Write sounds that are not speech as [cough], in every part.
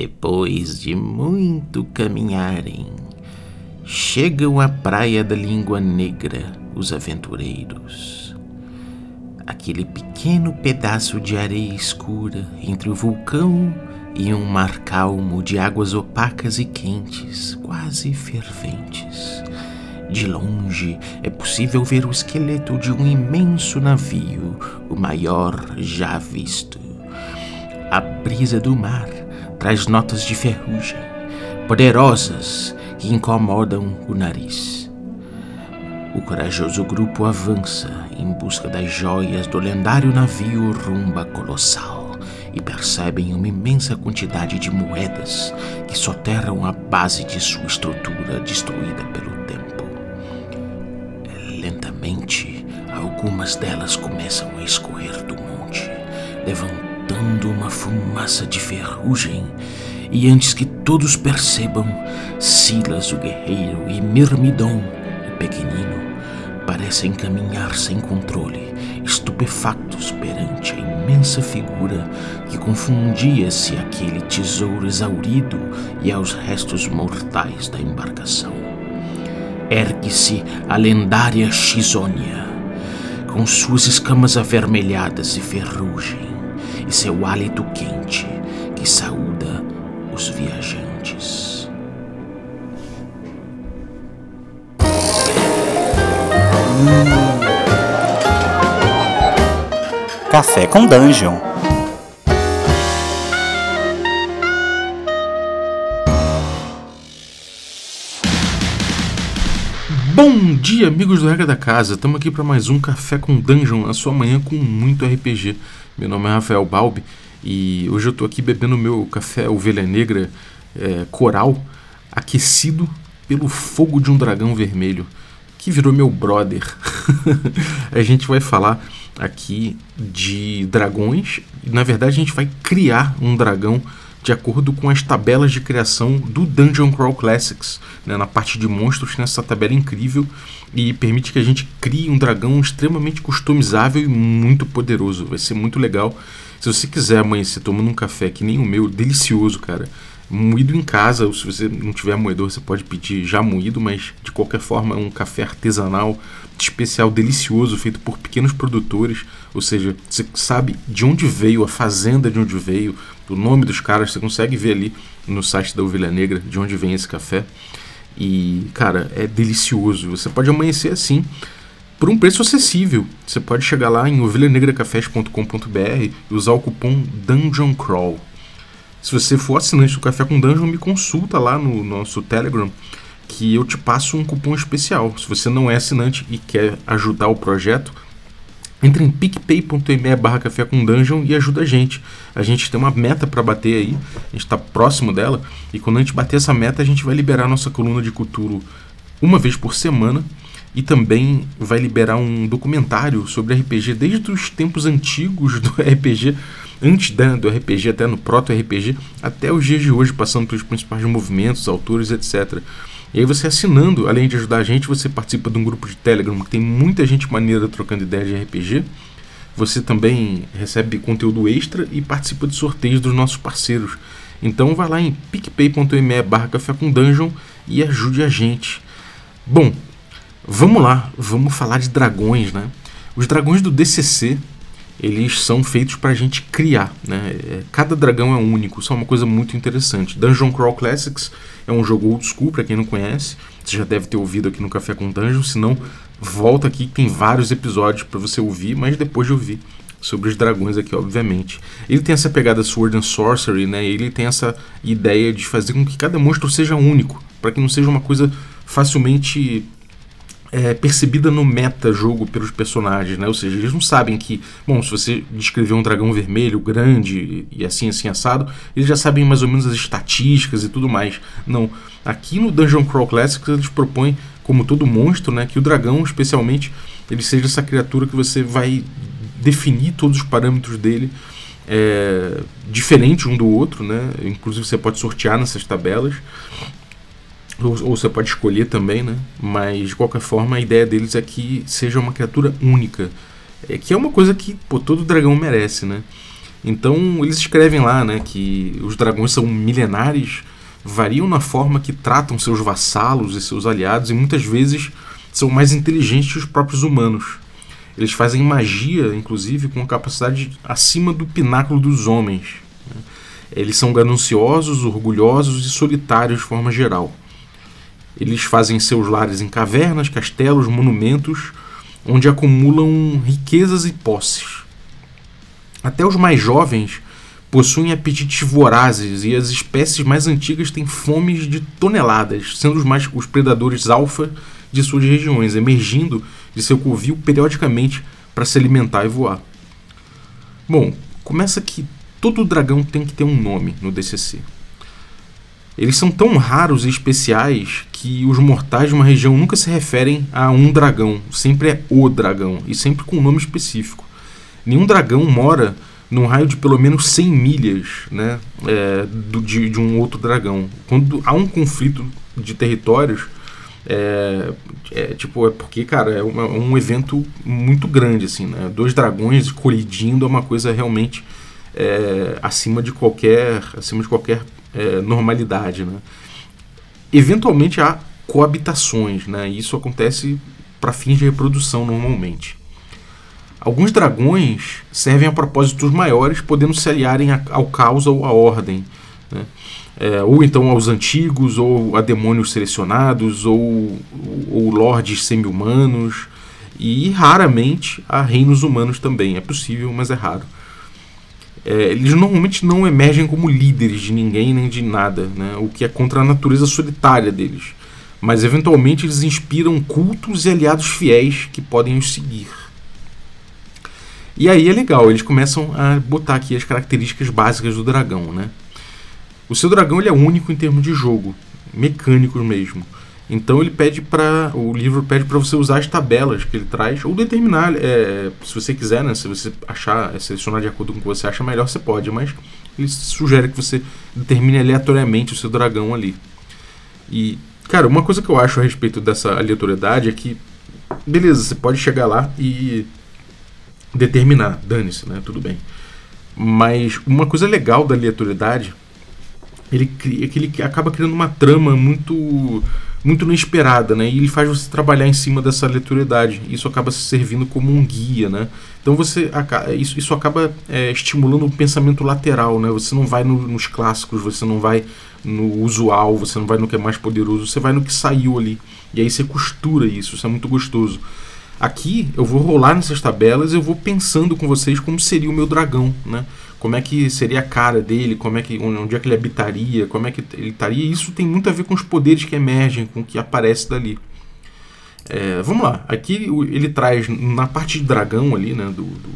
Depois de muito caminharem, chegam à praia da Língua Negra os aventureiros. Aquele pequeno pedaço de areia escura entre o vulcão e um mar calmo de águas opacas e quentes, quase ferventes. De longe é possível ver o esqueleto de um imenso navio, o maior já visto. A brisa do mar traz notas de ferrugem, poderosas que incomodam o nariz. O corajoso grupo avança em busca das joias do lendário navio Rumba Colossal e percebem uma imensa quantidade de moedas que soterram a base de sua estrutura destruída pelo tempo. Lentamente, algumas delas começam a escorrer do monte, levantando soltando uma fumaça de ferrugem, e antes que todos percebam, Silas o guerreiro e Mirmidon o pequenino parecem caminhar sem controle, estupefactos perante a imensa figura que confundia-se aquele tesouro exaurido e aos restos mortais da embarcação. Ergue-se a lendária Xizônia, com suas escamas avermelhadas e ferrugem e seu hálito quente que saúda os viajantes. Café com Dungeon. Bom dia, amigos do Regra da Casa. Estamos aqui para mais um Café com Dungeon, a sua manhã com muito RPG. Meu nome é Rafael Balbi e hoje eu estou aqui bebendo meu café Ovelha Negra é, Coral, aquecido pelo fogo de um dragão vermelho, que virou meu brother. [laughs] a gente vai falar aqui de dragões, na verdade a gente vai criar um dragão de acordo com as tabelas de criação do Dungeon Crawl Classics. Né? Na parte de monstros tem essa tabela incrível e permite que a gente crie um dragão extremamente customizável e muito poderoso. Vai ser muito legal. Se você quiser amanhecer tomando um café que nem o meu, delicioso, cara. Moído em casa, ou se você não tiver moedor, você pode pedir já moído, mas de qualquer forma é um café artesanal, especial, delicioso, feito por pequenos produtores. Ou seja, você sabe de onde veio, a fazenda de onde veio, o nome dos caras, você consegue ver ali no site da Ovelha Negra de onde vem esse café. E, cara, é delicioso. Você pode amanhecer assim por um preço acessível. Você pode chegar lá em ovelhanegracafés.com.br e usar o cupom Dungeon Crawl. Se você for assinante do Café com Dungeon, me consulta lá no nosso Telegram que eu te passo um cupom especial. Se você não é assinante e quer ajudar o projeto, entre em picpay.me barra café com dungeon e ajuda a gente. A gente tem uma meta para bater aí, a gente está próximo dela, e quando a gente bater essa meta, a gente vai liberar nossa coluna de cultura uma vez por semana e também vai liberar um documentário sobre RPG desde os tempos antigos do [laughs] RPG, antes né, do RPG, até no proto-RPG, até os dias de hoje, passando pelos principais movimentos, autores, etc. E aí você assinando, além de ajudar a gente, você participa de um grupo de Telegram que tem muita gente maneira trocando ideias de RPG. Você também recebe conteúdo extra e participa de sorteios dos nossos parceiros. Então vai lá em picpay.me barra café com dungeon e ajude a gente. Bom, vamos lá, vamos falar de dragões, né? Os dragões do DCC, eles são feitos para a gente criar, né? É, cada dragão é único, isso é uma coisa muito interessante. Dungeon Crawl Classics é um jogo old school, para quem não conhece. Você já deve ter ouvido aqui no Café com Dungeon, se não, volta aqui, tem vários episódios para você ouvir, mas depois de ouvir sobre os dragões aqui, obviamente. Ele tem essa pegada Sword and Sorcery, né? Ele tem essa ideia de fazer com que cada monstro seja único, para que não seja uma coisa facilmente é, percebida no meta-jogo pelos personagens, né? Ou seja, eles não sabem que, bom, se você descrever um dragão vermelho, grande e assim, assim, assado, eles já sabem mais ou menos as estatísticas e tudo mais. Não. Aqui no Dungeon Crawl Classics eles propõem, como todo monstro, né, que o dragão, especialmente, ele seja essa criatura que você vai definir todos os parâmetros dele é, diferente um do outro, né? Inclusive você pode sortear nessas tabelas ou, você pode escolher também, né? Mas de qualquer forma a ideia deles é que seja uma criatura única, é, que é uma coisa que pô, todo dragão merece, né? Então eles escrevem lá né, que os dragões são milenares, variam na forma que tratam seus vassalos e seus aliados e muitas vezes são mais inteligentes que os próprios humanos. Eles fazem magia, inclusive, com capacidade acima do pináculo dos homens. Né. Eles são gananciosos, orgulhosos e solitários de forma geral. Eles fazem seus lares em cavernas, castelos, monumentos, onde acumulam riquezas e posses. Até os mais jovens possuem apetites vorazes e as espécies mais antigas têm fomes de toneladas, sendo os mais os predadores alfa de suas regiões, emergindo de seu covil periodicamente para se alimentar e voar. Bom, começa que todo dragão tem que ter um nome no DCC. Eles são tão raros e especiais que os mortais de uma região nunca se referem a um dragão, sempre é o dragão e sempre com um nome específico. Nenhum dragão mora num raio de pelo menos 100 milhas né, é, do, de, de, um outro dragão. Quando há um conflito de territórios, é, é tipo, é porque, cara, é, uma, um evento muito grande, assim, né? Dois dragões colidindo é uma coisa realmente é, acima de qualquer, acima de qualquer é, normalidade, né? Eventualmente há coabitações, né? Isso acontece para fins de reprodução normalmente. Alguns dragões servem a propósitos maiores, podendo se aliarem ao caos ou à ordem. Né? É, ou então aos antigos, ou a demônios selecionados, ou, ou lordes semi-humanos, e raramente a reinos humanos também. É possível, mas é raro. É, eles normalmente não emergem como líderes de ninguém nem de nada, né? o que é contra a natureza solitária deles. Mas eventualmente eles inspiram cultos e aliados fiéis que podem os seguir. E aí é legal, eles começam a botar aqui as características básicas do dragão, né? O seu dragão ele é único em termos de jogo, mecânico mesmo. Então ele pede para o livro pede para você usar as tabelas que ele traz ou determinar, é, se você quiser, né? Se você achar, é, selecionar de acordo com o que você acha melhor, você pode, mas ele sugere que você determine aleatoriamente o seu dragão ali. E cara, uma coisa que eu acho a respeito dessa aleatoriedade é que beleza, você pode chegar lá e determinar, dane-se, né? Tudo bem. Mas uma coisa legal da aleatoriedade ele cria, é que ele acaba criando uma trama muito muito inesperada, né? E ele faz você trabalhar em cima dessa aleatoriedade. Isso acaba se servindo como um guia, né? Então você isso, isso acaba é, estimulando um pensamento lateral, né? Você não vai no, nos clássicos, você não vai no usual, você não vai no que é mais poderoso, você vai no que saiu ali. E aí você costura isso, isso é muito gostoso. Aqui eu vou rolar nessas tabelas, eu vou pensando com vocês como seria o meu dragão, né? Como é que seria a cara dele, como é que onde é que ele habitaria, como é que ele estaria. Isso tem muito a ver com os poderes que emergem, com o que aparece dali. É, vamos lá, aqui ele traz na parte de dragão ali, né, do, do,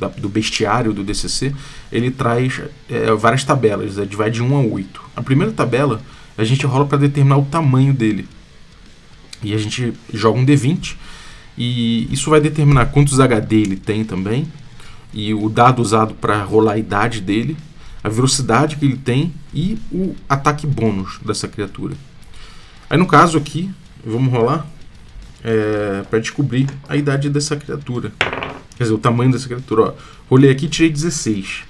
da, do bestiário do DCC, ele traz é, várias tabelas, é, vai de 1 a 8. A primeira tabela a gente rola para determinar o tamanho dele. E a gente joga um D20 e isso vai determinar quantos HD ele tem também, e o dado usado para rolar a idade dele, a velocidade que ele tem e o ataque bônus dessa criatura. Aí no caso aqui, vamos rolar é, para descobrir a idade dessa criatura. Quer dizer, o tamanho dessa criatura. Ó, rolei aqui e tirei 16.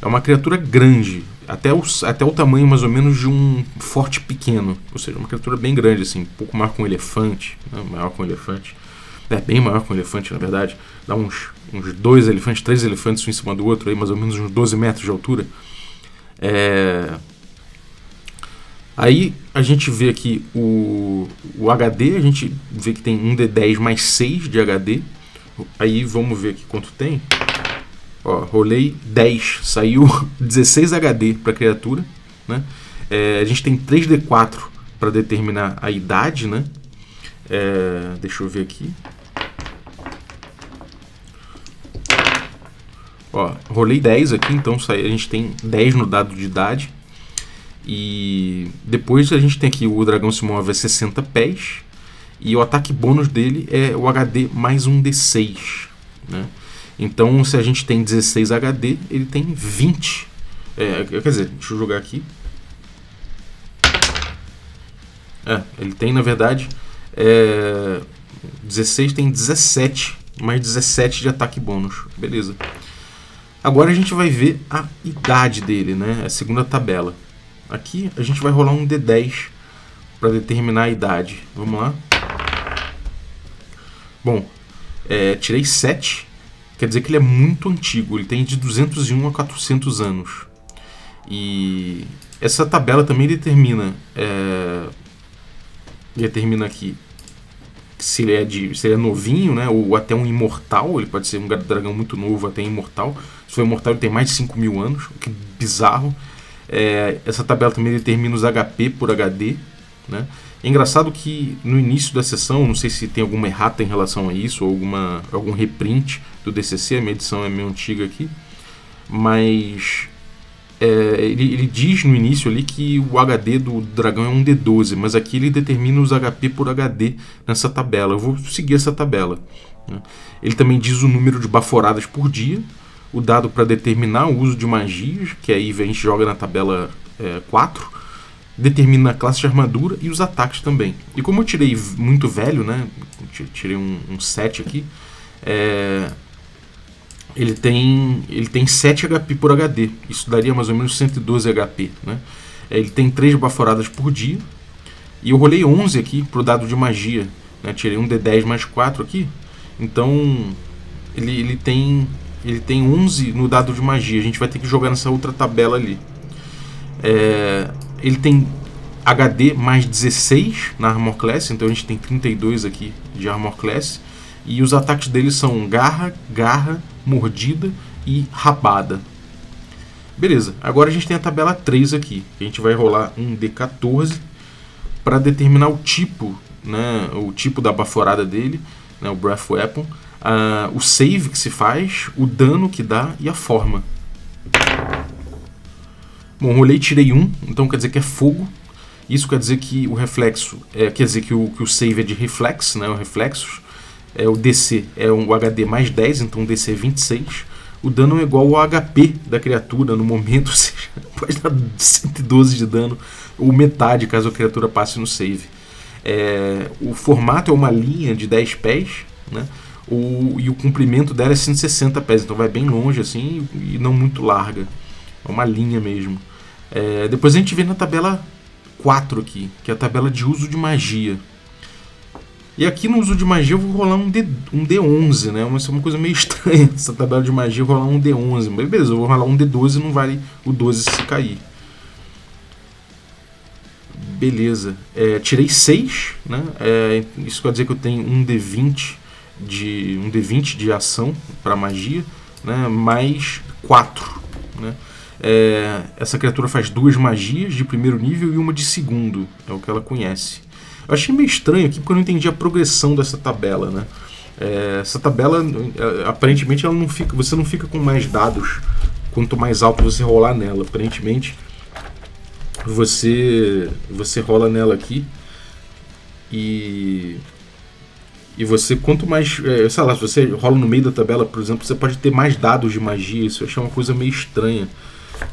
É uma criatura grande, até o, até o tamanho mais ou menos de um forte pequeno. Ou seja, uma criatura bem grande, assim, um pouco maior que um elefante. Né, maior que um elefante é bem maior que um elefante, na verdade, dá uns, uns dois elefantes, três elefantes um em cima do outro, aí mais ou menos uns 12 metros de altura. É... Aí a gente vê aqui o, o HD, a gente vê que tem um D10 mais 6 de HD. Aí vamos ver aqui quanto tem. Ó, rolei 10, saiu 16 HD para a criatura. Né? É, a gente tem 3D4 para determinar a idade, né? É, deixa eu ver aqui. Ó, rolei 10 aqui, então a gente tem 10 no dado de idade. E depois a gente tem aqui o dragão se move a 60 pés. E o ataque bônus dele é o HD mais um D6. Né? Então, se a gente tem 16 HD, ele tem 20. É, quer dizer, deixa eu jogar aqui. É, ele tem, na verdade, é, 16 tem 17, mais 17 de ataque bônus. Beleza. Agora a gente vai ver a idade dele, né? A segunda tabela. Aqui a gente vai rolar um D10 para determinar a idade. Vamos lá. Bom, é, tirei 7. Quer dizer que ele é muito antigo. Ele tem de 201 a 400 anos. E essa tabela também determina é, determina aqui se ele é de se ele é novinho, né, ou até um imortal, ele pode ser um dragão muito novo até imortal. Se for imortal, ele tem mais de 5 mil anos, o que bizarro. É, essa tabela também determina os HP por HD. Né? É engraçado que no início da sessão, não sei se tem alguma errata em relação a isso, ou alguma, algum reprint do DCC, a minha edição é meio antiga aqui, mas é, ele, ele, diz no início ali que o HD do dragão é um D12, mas aqui ele determina os HP por HD nessa tabela. Eu vou seguir essa tabela. Né? Ele também diz o número de baforadas por dia, o dado para determinar o uso de magias, que aí a gente joga na tabela é, 4, determina a classe de armadura e os ataques também. E como eu tirei muito velho, né? Tirei um, um 7 aqui. É, ele tem ele tem 7 HP por HD. Isso daria mais ou menos 112 HP, né? É, ele tem 3 baforadas por dia. E eu rolei 11 aqui pro dado de magia, né? Tirei um D10 mais 4 aqui. Então, ele, ele tem ele tem 11 no dado de magia. A gente vai ter que jogar nessa outra tabela ali. É, ele tem HD mais 16 na Armor Class, então a gente tem 32 aqui de Armor Class. E os ataques dele são garra, garra, mordida e rabada. Beleza, agora a gente tem a tabela 3 aqui. A gente vai rolar um D14 para determinar o tipo, né, o tipo da baforada dele, né, o Breath Weapon, o save que se faz, o dano que dá e a forma. Bom, rolei tirei um, então quer dizer que é fogo. Isso quer dizer que o reflexo, é, quer dizer que o, que o save é de reflex, né, o reflexos é, o DC é um HD mais 10, então DC 26. O dano é igual ao HP da criatura no momento, [laughs] ou seja, pode dar 112 de dano, ou metade caso a criatura passe no save. É, o formato é uma linha de 10 pés, né? O, e o comprimento dela é 160 pés, então vai bem longe assim e não muito larga. É uma linha mesmo. É, depois a gente vê na tabela 4 aqui, que é a tabela de uso de magia. E aqui no uso de magia eu vou rolar um, D, um D11, né? Isso é uma coisa meio [laughs] estranha, essa tabela de magia, eu vou rolar um D11. Mas beleza, eu vou rolar um D12 e não vale o 12 se cair. Beleza. É, tirei 6, né? É, isso quer dizer que eu tenho um D20 de, um D20 de ação para magia, né? Mais 4, né? É, essa criatura faz duas magias de primeiro nível e uma de segundo, é o que ela conhece. Eu achei meio estranho aqui porque eu não entendi a progressão dessa tabela, né? É, essa tabela, é, aparentemente, ela não fica, você não fica com mais dados quanto mais alto você rolar nela. Aparentemente, você você rola nela aqui e e você quanto mais, é, sei lá, se você rola no meio da tabela, por exemplo, você pode ter mais dados de magia. Isso eu achei uma coisa meio estranha.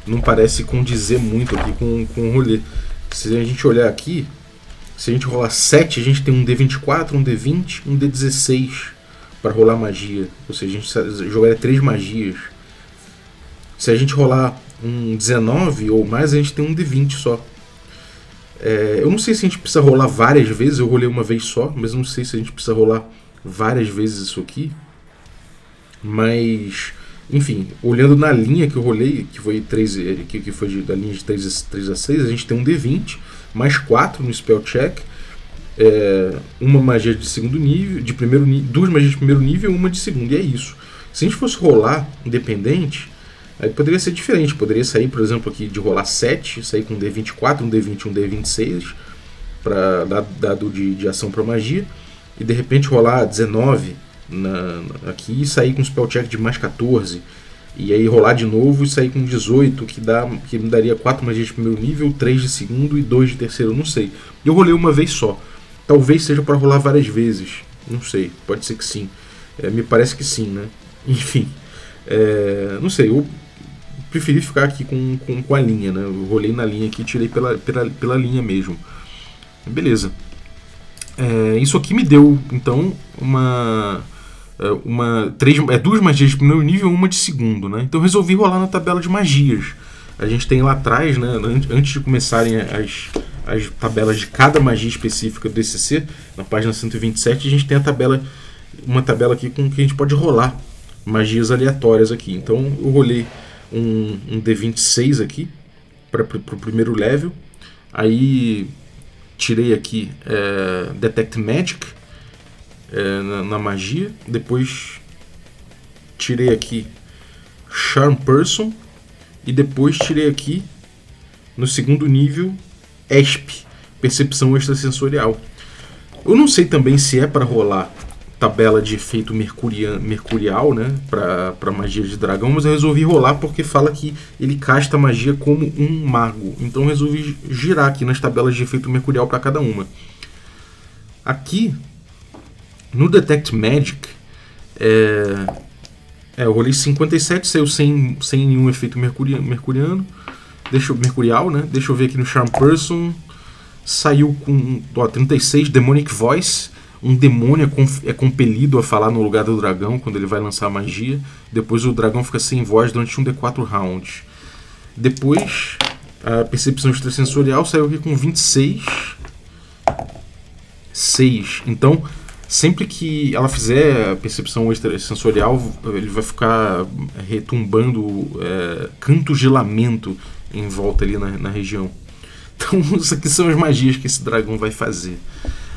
Não parece condizer muito aqui com, com o rolê. Se a gente olhar aqui, se a gente rolar 7, a gente tem um D24, um D20, um D16 para rolar magia. Ou seja, a gente jogaria 3 magias. Se a gente rolar um 19 ou mais, a gente tem um D20 só. É, eu não sei se a gente precisa rolar várias vezes, eu rolei uma vez só, mas não sei se a gente precisa rolar várias vezes isso aqui. Mas, enfim, olhando na linha que eu rolei, que foi, 3, que, que foi da linha de 3, 3 a 6, a gente tem um D20 mais 4 no spell check, é, uma magia de segundo nível, de primeiro duas magias de primeiro nível e uma de segundo, e é isso. Se a gente fosse rolar independente, aí poderia ser diferente. Poderia sair, por exemplo, aqui de rolar 7, sair com um D24, um D20 um D26, para dado de, de ação para magia, e de repente rolar 19 na, aqui e sair com spell check de mais 14 e aí rolar de novo e sair com 18, que, dá, que me daria 4 magias de primeiro nível, 3 de segundo e 2 de terceiro, não sei. Eu rolei uma vez só. Talvez seja para rolar várias vezes. Não sei, pode ser que sim. É, me parece que sim, né? [laughs] Enfim. É, não sei, eu preferi ficar aqui com, com, com, a linha, né? Eu rolei na linha aqui e tirei pela, pela, pela linha mesmo. Beleza. É, isso aqui me deu, então, uma é, uma, três, é, duas magias de primeiro nível uma de segundo, né? Então resolvi rolar na tabela de magias. A gente tem lá atrás, né, antes de começarem as, as tabelas de cada magia específica do DCC, na página 127, a gente tem a tabela, uma tabela aqui com que a gente pode rolar magias aleatórias aqui. Então eu rolei um, um D26 aqui para o primeiro level. Aí tirei aqui é, Detect Magic é, na, na, magia. Depois tirei aqui Charm Person. E depois tirei aqui no segundo nível ESP, Percepção Extrasensorial. Eu não sei também se é para rolar tabela de efeito mercurian, mercurial, né, para magia de dragão, mas eu resolvi rolar porque fala que ele casta magia como um mago. Então resolvi girar aqui nas tabelas de efeito mercurial para cada uma. Aqui no Detect Magic, é, é, eu rolei 57, saiu sem, sem nenhum efeito mercuriano. Deixa mercurial, né? Deixa eu ver aqui no Charm Person. Saiu com ó, 36, Demonic Voice um demônio é, é compelido a falar no lugar do dragão quando ele vai lançar magia. Depois o dragão fica sem voz durante um D4 rounds. Depois, a percepção extrasensorial saiu aqui com 26. 6. Então, sempre que ela fizer a percepção extrasensorial, ele vai ficar retumbando é, cantos de lamento em volta ali na, na região. Então, [laughs] isso aqui são as magias que esse dragão vai fazer.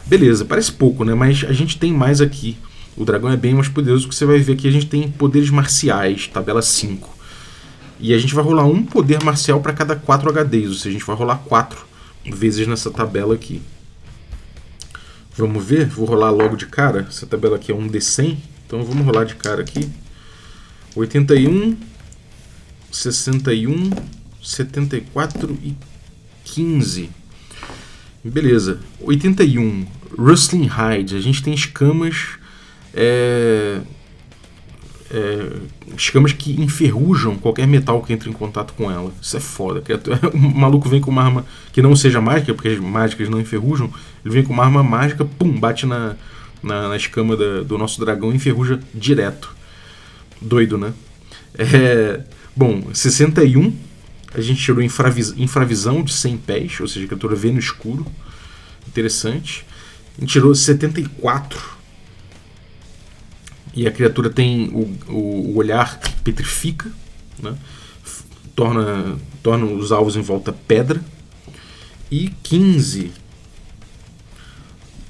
Beleza, parece pouco, né? Mas a gente tem mais aqui. O dragão é bem mais poderoso, que você vai ver aqui a gente tem poderes marciais, tabela 5. E a gente vai rolar um poder marcial para cada 4 HDs, ou seja, a gente vai rolar 4 vezes nessa tabela aqui. Vamos ver? Vou rolar logo de cara. Essa tabela aqui é um D100, então vamos rolar de cara aqui. 81, 61, 74 e 15. Beleza. 81. Rustling Hide. A gente tem escamas. É, é, escamas que enferrujam qualquer metal que entre em contato com ela. Isso é foda. [laughs] O maluco vem com uma arma que não seja mágica, porque as mágicas não enferrujam. Ele vem com uma arma mágica, pum, bate na, na, na escama da, do nosso dragão e enferruja direto. Doido, né? É, bom, 61 a gente tirou infravis infravisão de 100 pés, ou seja, a criatura vê no escuro. Interessante. Gente tirou 74. E a criatura tem o, o, o olhar que petrifica, né? torna, torna os alvos em volta pedra. E 15.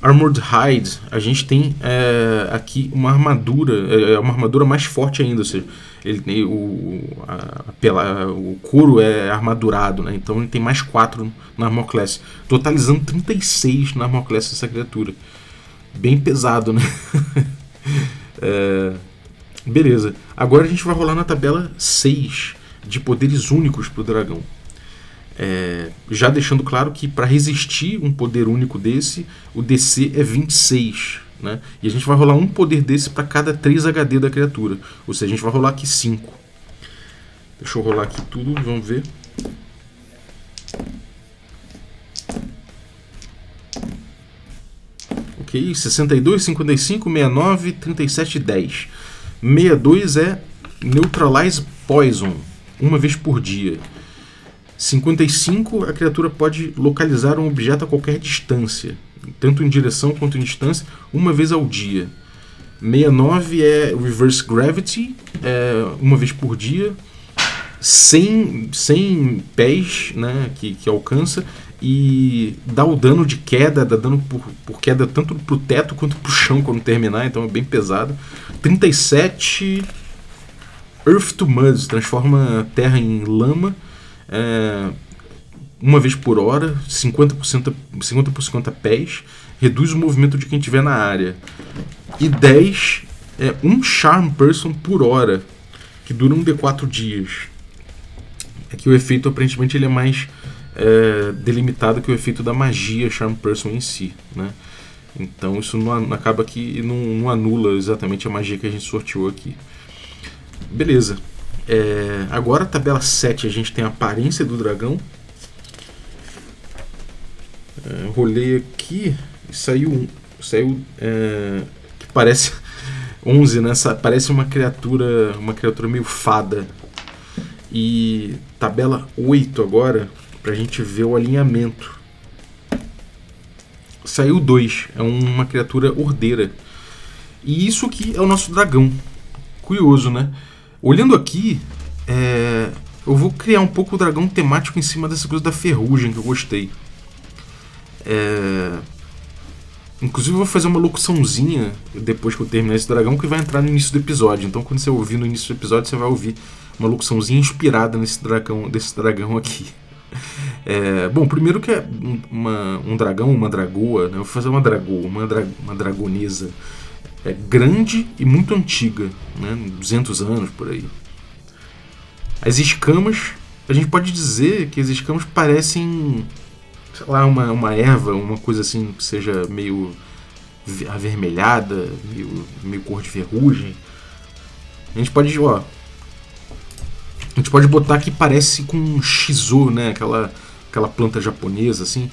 Armored Hide, a gente tem é, aqui uma armadura, é uma armadura mais forte ainda, ou seja, ele o, a, pela, o couro é armadurado, né? Então ele tem mais 4 na Armor Class, totalizando 36 na Armor Class essa criatura. Bem pesado, né? [laughs] é, beleza. Agora a gente vai rolar na tabela 6 de poderes únicos para o dragão. É, já deixando claro que para resistir um poder único desse, o DC é 26. Né? E a gente vai rolar um poder desse para cada 3 HD da criatura. Ou seja, a gente vai rolar aqui 5. Deixa eu rolar aqui tudo, vamos ver. Ok, 62, 55, 69, 37 10. 62 é Neutralize Poison, uma vez por dia. 55, a criatura pode localizar um objeto a qualquer distância tanto em direção quanto em distância, uma vez ao dia. 69 é Reverse Gravity, é, uma vez por dia, sem, sem pés né, que, que alcança e dá o dano de queda, dá dano por, por queda tanto pro teto quanto pro chão quando terminar, então é bem pesado. 37 Earth to Mud, transforma terra em lama. É, uma vez por hora, 50%, 50 por 50 pés, reduz o movimento de quem estiver na área. E 10 é um Charm Person por hora, que dura um D4 dias. É que o efeito aparentemente ele é mais é, delimitado que o efeito da magia Charm Person em si. Né? Então isso não, acaba que não, não, anula exatamente a magia que a gente sorteou aqui. Beleza. É, agora, tabela 7, a gente tem a aparência do dragão. É, rolei aqui e saiu, saiu é, que parece [laughs] 11, né? Parece uma criatura, uma criatura meio fada. E tabela 8 agora, pra gente ver o alinhamento. Saiu 2, é uma criatura ordeira. E isso aqui é o nosso dragão. Curioso, né? Olhando aqui, é... eu vou criar um pouco o dragão temático em cima dessa coisa da ferrugem que eu gostei. É... Inclusive eu vou fazer uma locuçãozinha depois que eu terminar esse dragão que vai entrar no início do episódio. Então quando você ouvir no início do episódio, você vai ouvir uma locuçãozinha inspirada nesse dragão, desse dragão aqui. [laughs] É, bom, primeiro que é uma, um dragão, uma dragoa, né? Vou fazer uma dragoa, uma, dra, uma dragonesa. É grande e muito antiga, né? 200 anos por aí. As escamas, a gente pode dizer que as escamas parecem sei lá, uma, uma erva, uma coisa assim que seja meio avermelhada, meio, meio cor de ferrugem. A gente pode, ó. A gente pode botar que parece com um shizu, né? Aquela, aquela planta japonesa, assim.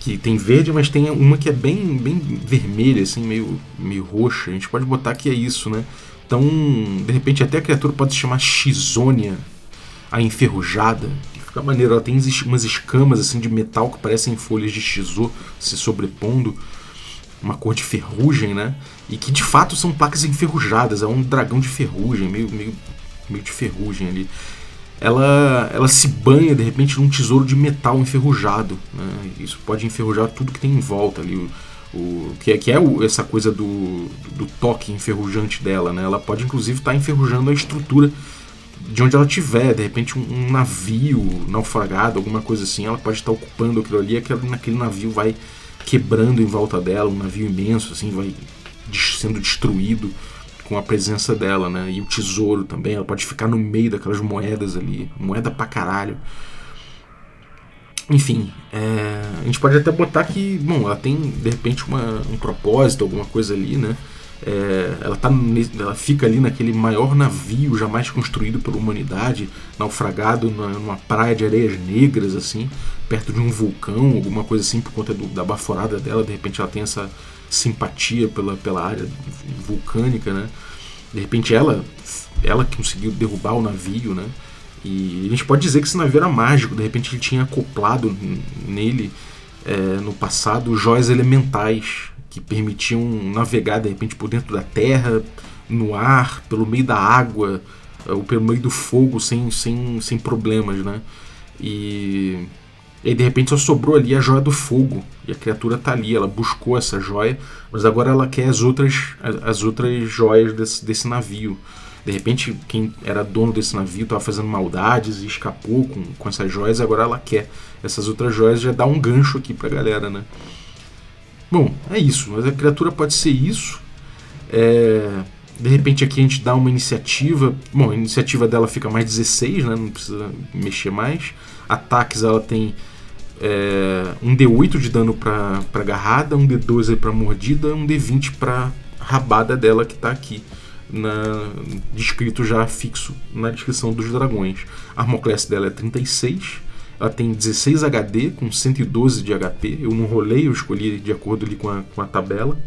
Que, tem verde, mas tem uma que é bem, bem vermelha, assim, meio, meio roxa. A gente pode botar que é isso, né? Então, de repente, até a criatura pode se chamar Xizônia, a enferrujada, fica maneiro. Ela tem umas escamas assim de metal que parecem folhas de shizu se sobrepondo. Uma cor de ferrugem, né? E que de fato são placas enferrujadas. É um dragão de ferrugem, meio, meio, meio de ferrugem ali. Ela, ela se banha de repente num tesouro de metal enferrujado. Né? Isso pode enferrujar tudo que tem em volta ali. O, o, que é, que é o, essa coisa do, do toque enferrujante dela, né? Ela pode inclusive estar tá enferrujando a estrutura de onde ela tiver, de repente um, um, navio naufragado, alguma coisa assim, ela pode estar ocupando aquilo ali, aquele, aquele navio vai quebrando em volta dela, um navio imenso, assim, vai sendo destruído com a presença dela, né? E o tesouro também, ela pode ficar no meio daquelas moedas ali, moeda pra caralho. Enfim, é, a gente pode até botar que, bom, ela tem de repente uma, um propósito, alguma coisa ali, né? É, ela, tá, ela fica ali naquele maior navio jamais construído pela humanidade, naufragado numa praia de areias negras, assim, perto de um vulcão, alguma coisa assim, por conta do, da baforada dela. De repente ela tem essa simpatia pela, pela área vulcânica, né? De repente ela, ela conseguiu derrubar o navio, né? E a gente pode dizer que esse navio era mágico, de repente ele tinha acoplado nele é, no passado joias elementais que permitiam navegar de repente por dentro da terra, no ar, pelo meio da água, ou pelo meio do fogo sem, sem, sem problemas, né? E, e de repente só sobrou ali a joia do fogo e a criatura tá ali, ela buscou essa joia, mas agora ela quer as outras, as, as outras joias desse, desse navio. De repente, quem era dono desse navio estava fazendo maldades e escapou com, com essas joias, agora ela quer essas outras joias, já dá um gancho aqui pra galera, né? Bom, é isso. Mas a criatura pode ser isso. É, de repente aqui a gente dá uma iniciativa. Bom, a iniciativa dela fica mais 16, né? Não precisa mexer mais. Ataques ela tem é, um D8 de dano para agarrada, um D12 para mordida, um D20 para rabada dela que está aqui. Na, descrito já fixo na descrição dos dragões. A Armor dela é 36. Ela tem 16 HD com 112 de HP. Eu não rolei, eu escolhi de acordo ali com a, com a tabela.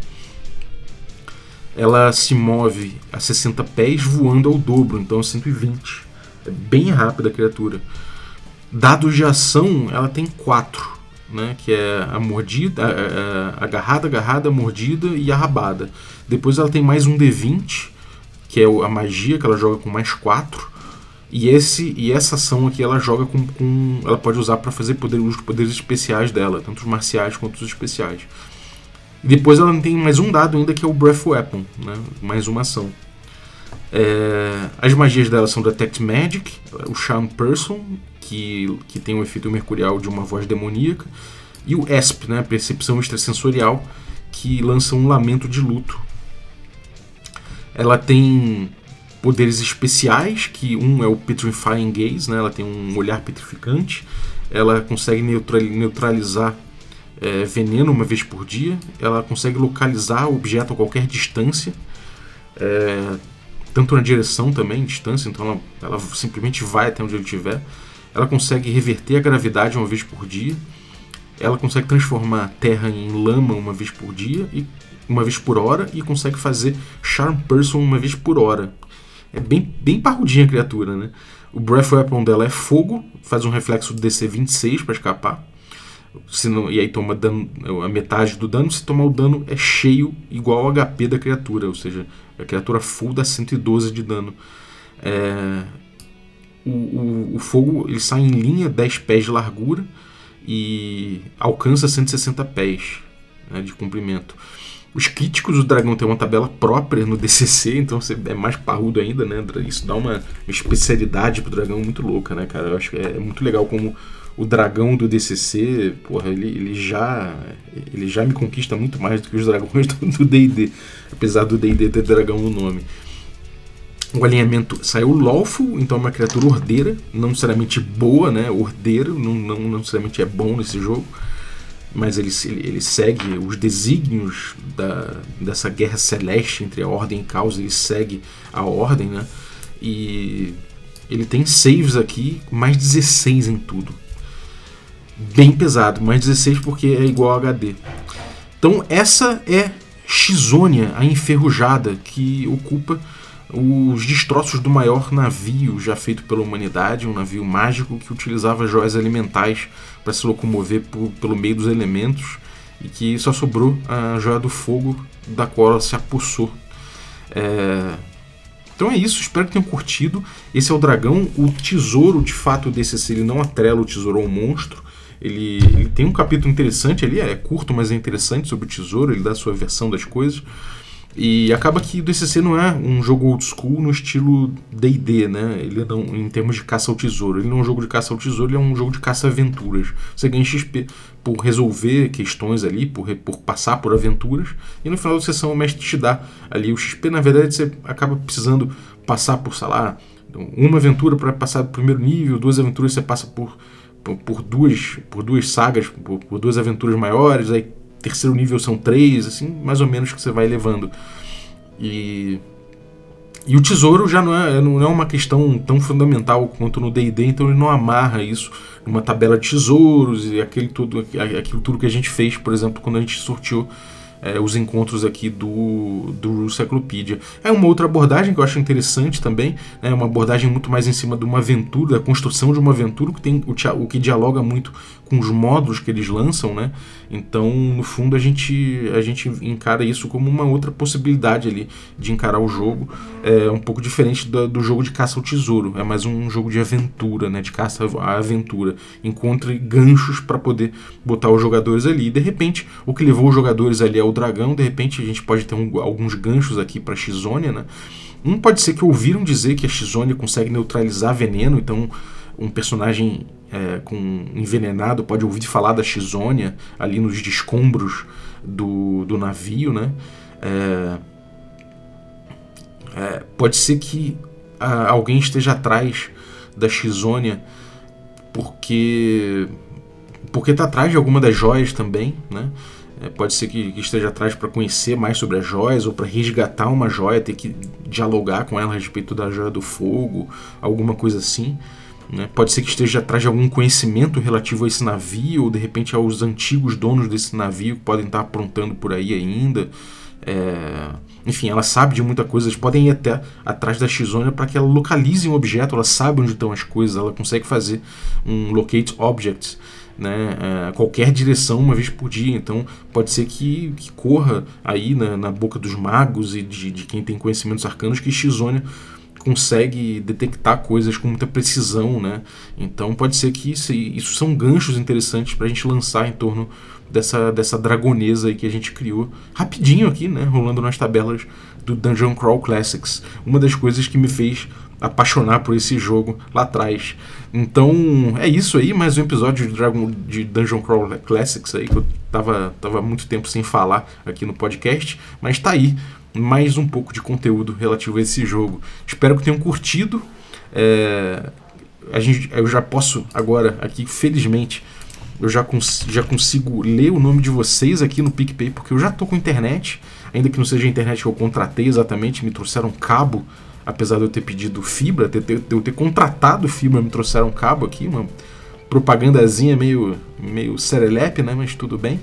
Ela se move a 60 pés voando ao dobro, então 120. É bem rápida a criatura. Dados de ação, ela tem 4. Né, que é a mordida, a, a, agarrada, agarrada, mordida e a rabada. Depois ela tem mais um D20, que é a magia, que ela joga com mais 4. E, esse, e essa ação aqui ela joga com. com ela pode usar para fazer poder, os poderes especiais dela, tanto os marciais quanto os especiais. E depois ela tem mais um dado ainda que é o Breath Weapon, né? mais uma ação. É, as magias dela são Detect Magic, o Charm Person, que, que tem o efeito mercurial de uma voz demoníaca, e o ESP, né? Percepção Extrasensorial, que lança um lamento de luto. Ela tem poderes especiais, que um é o Petrifying Gaze, né? ela tem um olhar petrificante, ela consegue neutralizar é, veneno uma vez por dia, ela consegue localizar o objeto a qualquer distância, é, tanto na direção também, distância, então ela, ela simplesmente vai até onde ele estiver. Ela consegue reverter a gravidade uma vez por dia. ela consegue transformar terra em lama uma vez por dia e uma vez por hora e consegue fazer Charm Person uma vez por hora. É bem, bem parrudinha a criatura, né? O Breath Weapon dela é fogo, faz um reflexo DC 26 para escapar. Se não, e aí toma dano, a metade do dano. Se tomar o dano, é cheio, igual ao HP da criatura. Ou seja, a criatura full dá 112 de dano. É, o, o, o, fogo ele sai em linha 10 pés de largura e alcança 160 pés né, de comprimento. Os críticos do dragão tem uma tabela própria no DCC, então é mais parrudo ainda, né? Isso dá uma especialidade pro dragão muito louca, né, cara? Eu acho que é muito legal como o dragão do DCC, porra, ele, ele já ele já me conquista muito mais do que os dragões [laughs] do D&D, apesar do D&D ter dragão no nome. O alinhamento saiu lawful, então é uma criatura ordeira, não necessariamente boa, né? Ordeiro, não, não, não necessariamente é bom nesse jogo mas ele, ele, segue os desígnios da, dessa guerra celeste entre a ordem e caos, ele segue a ordem, né? E ele tem saves aqui, mais 16 em tudo. Bem pesado, mais 16 porque é igual a HD. Então essa é Xônia, a enferrujada, que ocupa os destroços do maior navio já feito pela humanidade, um navio mágico que utilizava joias alimentares para se locomover por, pelo meio dos elementos e que só sobrou a joia do fogo da qual ela se apossou. É... Então é isso, espero que tenham curtido. Esse é o dragão. O tesouro, de fato, desse ele não atrela o tesouro ao monstro. Ele, ele tem um capítulo interessante ali, é curto, mas é interessante sobre o tesouro, ele dá a sua versão das coisas. E acaba que o DCC não é um jogo old school no estilo D&D, né? Ele não, em termos de caça ao tesouro. Ele não é um jogo de caça ao tesouro, ele é um jogo de caça-aventuras. Você ganha XP por resolver questões ali, por, por passar por aventuras. E no final da sessão o mestre te dá ali o XP. Na verdade, você acaba precisando passar por, sei lá, uma aventura para passar do primeiro nível, duas aventuras você passa por, por, por duas, por duas sagas, por, por duas aventuras maiores, aí terceiro nível são três, assim, mais ou menos que você vai levando. E, e o tesouro já não é, não é uma questão tão fundamental quanto no D&D, então ele não amarra isso numa tabela de tesouros e aquele tudo, aquilo tudo que a gente fez, por exemplo, quando a gente sorteou é, os encontros aqui do, do Cyclopedia. É uma outra abordagem que eu acho interessante também, é né, uma abordagem muito mais em cima de uma aventura, da construção de uma aventura, que tem o, o que dialoga muito com os módulos que eles lançam, né? Então, no fundo, a gente, a gente encara isso como uma outra possibilidade ali de encarar o jogo. É um pouco diferente do, do jogo de caça ao tesouro. É mais um jogo de aventura, né? De caça à aventura. Encontre ganchos para poder botar os jogadores ali. E, de repente, o que levou os jogadores ali ao dragão, de repente a gente pode ter um, alguns ganchos aqui para Xônia, né? Um pode ser que ouviram dizer que a Xônia consegue neutralizar veneno, então um personagem é, com envenenado pode ouvir falar da Xônia ali nos descombros do, do navio, né? É, é, pode ser que a, alguém esteja atrás da Xônia porque porque está atrás de alguma das joias também, né? É, pode ser que, que esteja atrás para conhecer mais sobre as joias ou para resgatar uma joia, ter que dialogar com ela a respeito da joia do fogo, alguma coisa assim. Né? Pode ser que esteja atrás de algum conhecimento relativo a esse navio, ou de repente aos antigos donos desse navio que podem estar aprontando por aí ainda. É... Enfim, ela sabe de muita coisa. Eles podem ir até atrás da Xônia para que ela localize um objeto, ela sabe onde estão as coisas, ela consegue fazer um locate object né, é, qualquer direção uma vez por dia. Então pode ser que, que corra aí na, na, boca dos magos e de, de, quem tem conhecimentos arcanos que Xônia consegue detectar coisas com muita precisão, né? Então pode ser que isso, isso são ganchos interessantes para a gente lançar em torno dessa, dessa dragonesa aí que a gente criou rapidinho aqui, né? Rolando nas tabelas do Dungeon Crawl Classics. Uma das coisas que me fez apaixonar por esse jogo lá atrás. Então é isso aí, mais um episódio de Dragon de Dungeon Crawl Classics aí que eu tava, tava muito tempo sem falar aqui no podcast, mas tá aí mais um pouco de conteúdo relativo a esse jogo. Espero que tenham curtido. É, a gente, eu já posso agora aqui, felizmente, eu já, cons já consigo ler o nome de vocês aqui no PicPay, porque eu já tô com internet, ainda que não seja a internet que eu contratei exatamente, me trouxeram cabo, apesar de eu ter pedido fibra, de eu ter contratado fibra, me trouxeram cabo aqui, uma propagandazinha meio, meio serelepe, né? Mas tudo bem.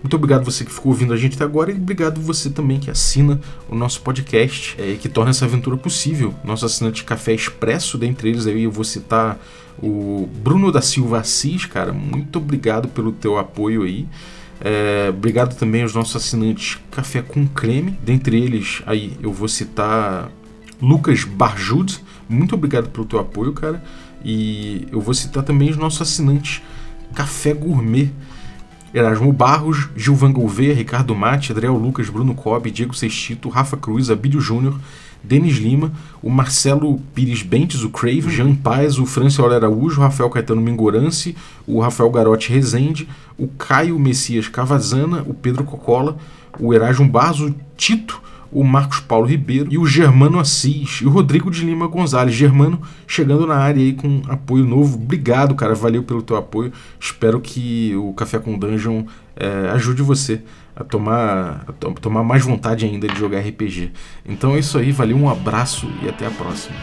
Muito obrigado você que ficou ouvindo a gente até agora e obrigado você também que assina o nosso podcast é, e que torna essa aventura possível. Nosso assinante Café Expresso, dentre eles aí eu vou citar o Bruno da Silva Assis, cara. Muito obrigado pelo teu apoio aí. É, obrigado também aos nossos assinantes Café com Creme. Dentre eles, aí eu vou citar Lucas Barjud. Muito obrigado pelo teu apoio, cara. E eu vou citar também os nossos assinantes Café Gourmet. Erasmo Barros, Gilvan Gouveia, Ricardo Mate, Adriel Lucas, Bruno Cobb, Diego Sextito, Rafa Cruz, Abílio Júnior, Denis Lima, o Marcelo Pires Bentes, o Crave, Jean Paz, o Francio Araújo, o Rafael Caetano Mingorance, o Rafael Garotti Rezende, o Caio Messias Cavazana, o Pedro Cocola, o Erasmo Barros, o Tito, o Marcos Paulo Ribeiro e o Germano Assis e o Rodrigo de Lima Gonzalez. Germano chegando na área aí com apoio novo. Obrigado, cara. Valeu pelo teu apoio. Espero que o Café com Dungeon é, ajude você a tomar, a to tomar mais vontade ainda de jogar RPG. Então é isso aí. Valeu, um abraço e até a próxima.